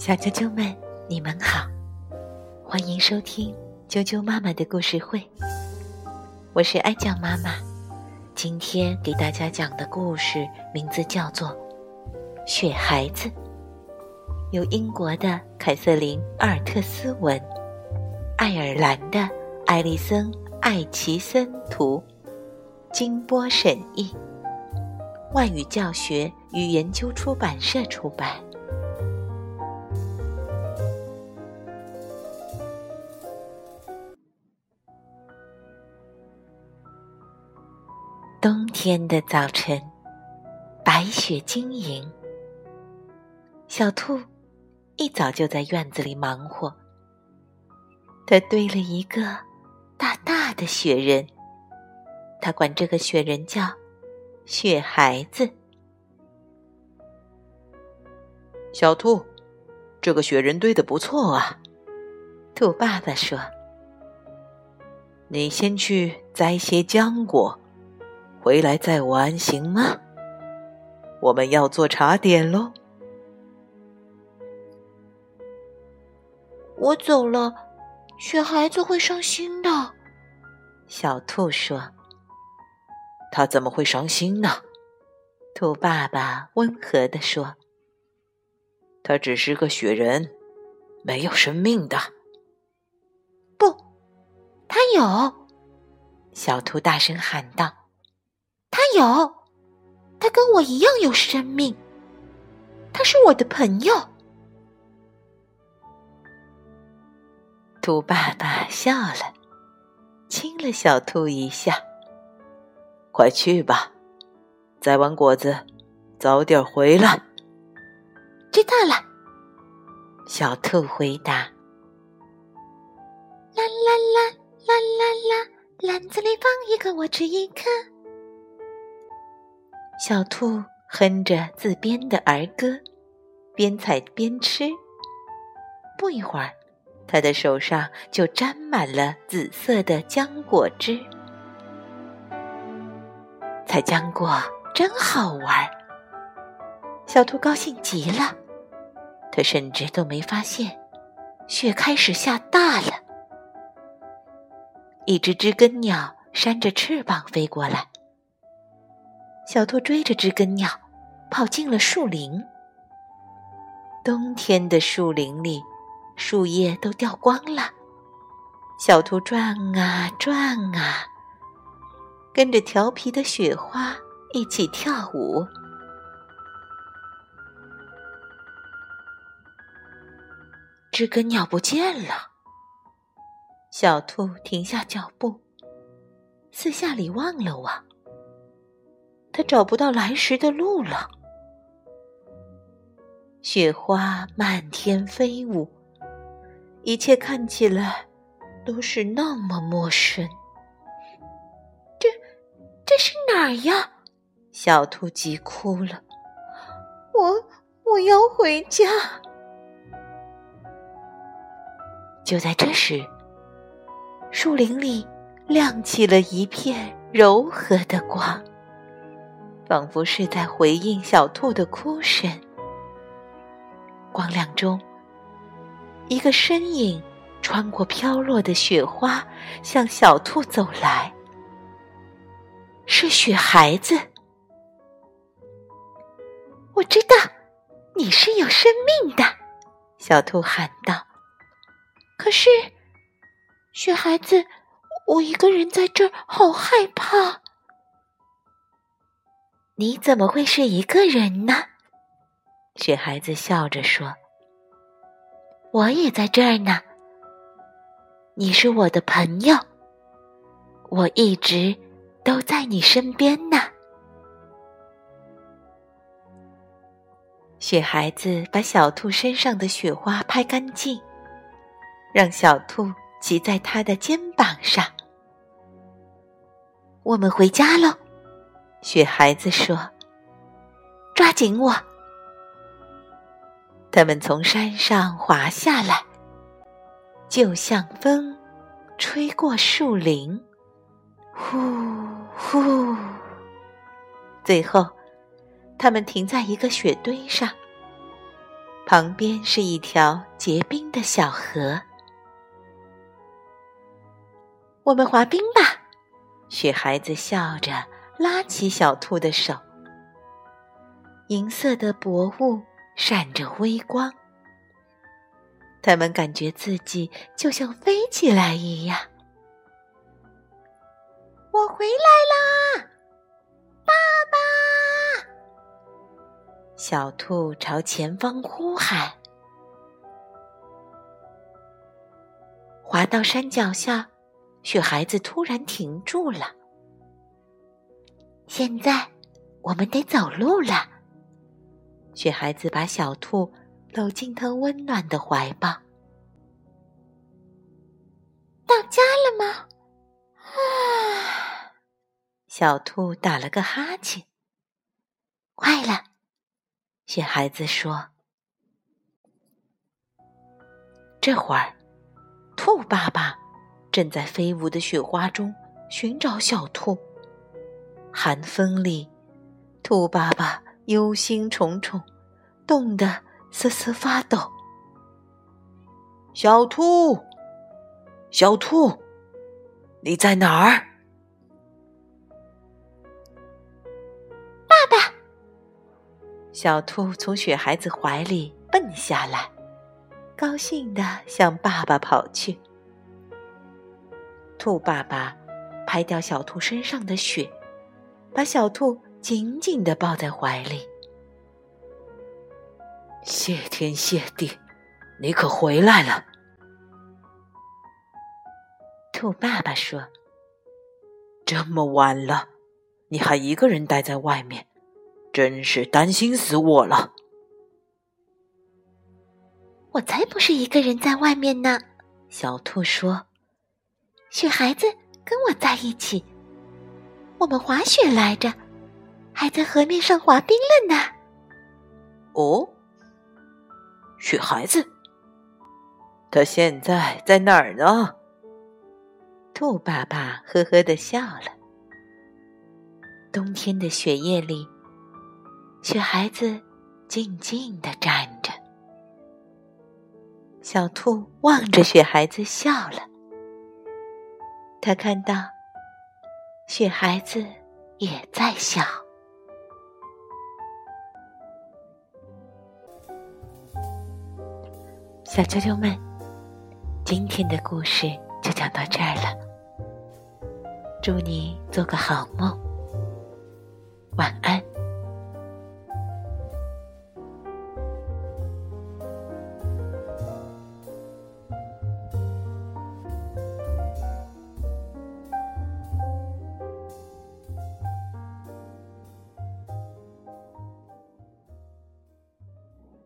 小啾啾们，你们好，欢迎收听啾啾妈妈的故事会。我是爱酱妈妈，今天给大家讲的故事名字叫做《雪孩子》，由英国的凯瑟琳·阿尔特斯文，爱尔兰的艾丽森·艾奇森图，金波审译，外语教学与研究出版社出版。天的早晨，白雪晶莹。小兔一早就在院子里忙活，它堆了一个大大的雪人，它管这个雪人叫“雪孩子”。小兔，这个雪人堆的不错啊，兔爸爸说：“你先去摘些浆果。”回来再玩行吗？我们要做茶点喽。我走了，雪孩子会伤心的。小兔说：“他怎么会伤心呢？”兔爸爸温和地说：“他只是个雪人，没有生命的。”不，他有！小兔大声喊道。有，他跟我一样有生命。他是我的朋友。兔爸爸笑了，亲了小兔一下。快去吧，摘完果子早点回来。知道了，小兔回答。啦啦啦啦啦啦，篮子里放一个，我吃一颗。小兔哼着自编的儿歌，边采边吃。不一会儿，它的手上就沾满了紫色的浆果汁。采浆果真好玩，小兔高兴极了。它甚至都没发现，雪开始下大了。一只知更鸟扇着翅膀飞过来。小兔追着知更鸟，跑进了树林。冬天的树林里，树叶都掉光了。小兔转啊转啊，跟着调皮的雪花一起跳舞。知更鸟不见了。小兔停下脚步，四下里望了望。他找不到来时的路了。雪花漫天飞舞，一切看起来都是那么陌生。这这是哪儿呀？小兔急哭了。我我要回家。就在这时，树林里亮起了一片柔和的光。仿佛是在回应小兔的哭声。光亮中，一个身影穿过飘落的雪花，向小兔走来。是雪孩子。我知道你是有生命的，小兔喊道。可是，雪孩子，我一个人在这儿，好害怕。你怎么会是一个人呢？雪孩子笑着说：“我也在这儿呢。你是我的朋友，我一直都在你身边呢。”雪孩子把小兔身上的雪花拍干净，让小兔骑在他的肩膀上。我们回家喽。雪孩子说：“抓紧我！”他们从山上滑下来，就像风吹过树林，呼呼。最后，他们停在一个雪堆上，旁边是一条结冰的小河。我们滑冰吧，雪孩子笑着拉起小兔的手。银色的薄雾闪着微光，他们感觉自己就像飞起来一样。我回来啦，爸爸！小兔朝前方呼喊。滑到山脚下，雪孩子突然停住了。现在我们得走路了。雪孩子把小兔搂进他温暖的怀抱。到家了吗？啊！小兔打了个哈欠。快了，雪孩子说。这会儿，兔爸爸正在飞舞的雪花中寻找小兔。寒风里，兔爸爸。忧心忡忡，冻得瑟瑟发抖。小兔，小兔，你在哪儿？爸爸！小兔从雪孩子怀里蹦下来，高兴的向爸爸跑去。兔爸爸拍掉小兔身上的雪，把小兔。紧紧的抱在怀里。谢天谢地，你可回来了！兔爸爸说：“这么晚了，你还一个人待在外面，真是担心死我了。”我才不是一个人在外面呢，小兔说：“雪孩子跟我在一起，我们滑雪来着。”还在河面上滑冰了呢。哦，雪孩子，他现在在哪儿呢？兔爸爸呵呵的笑了。冬天的雪夜里，雪孩子静静的站着。小兔望着雪孩子笑了。他看到雪孩子也在笑。小啾啾们，今天的故事就讲到这儿了。祝你做个好梦，晚安。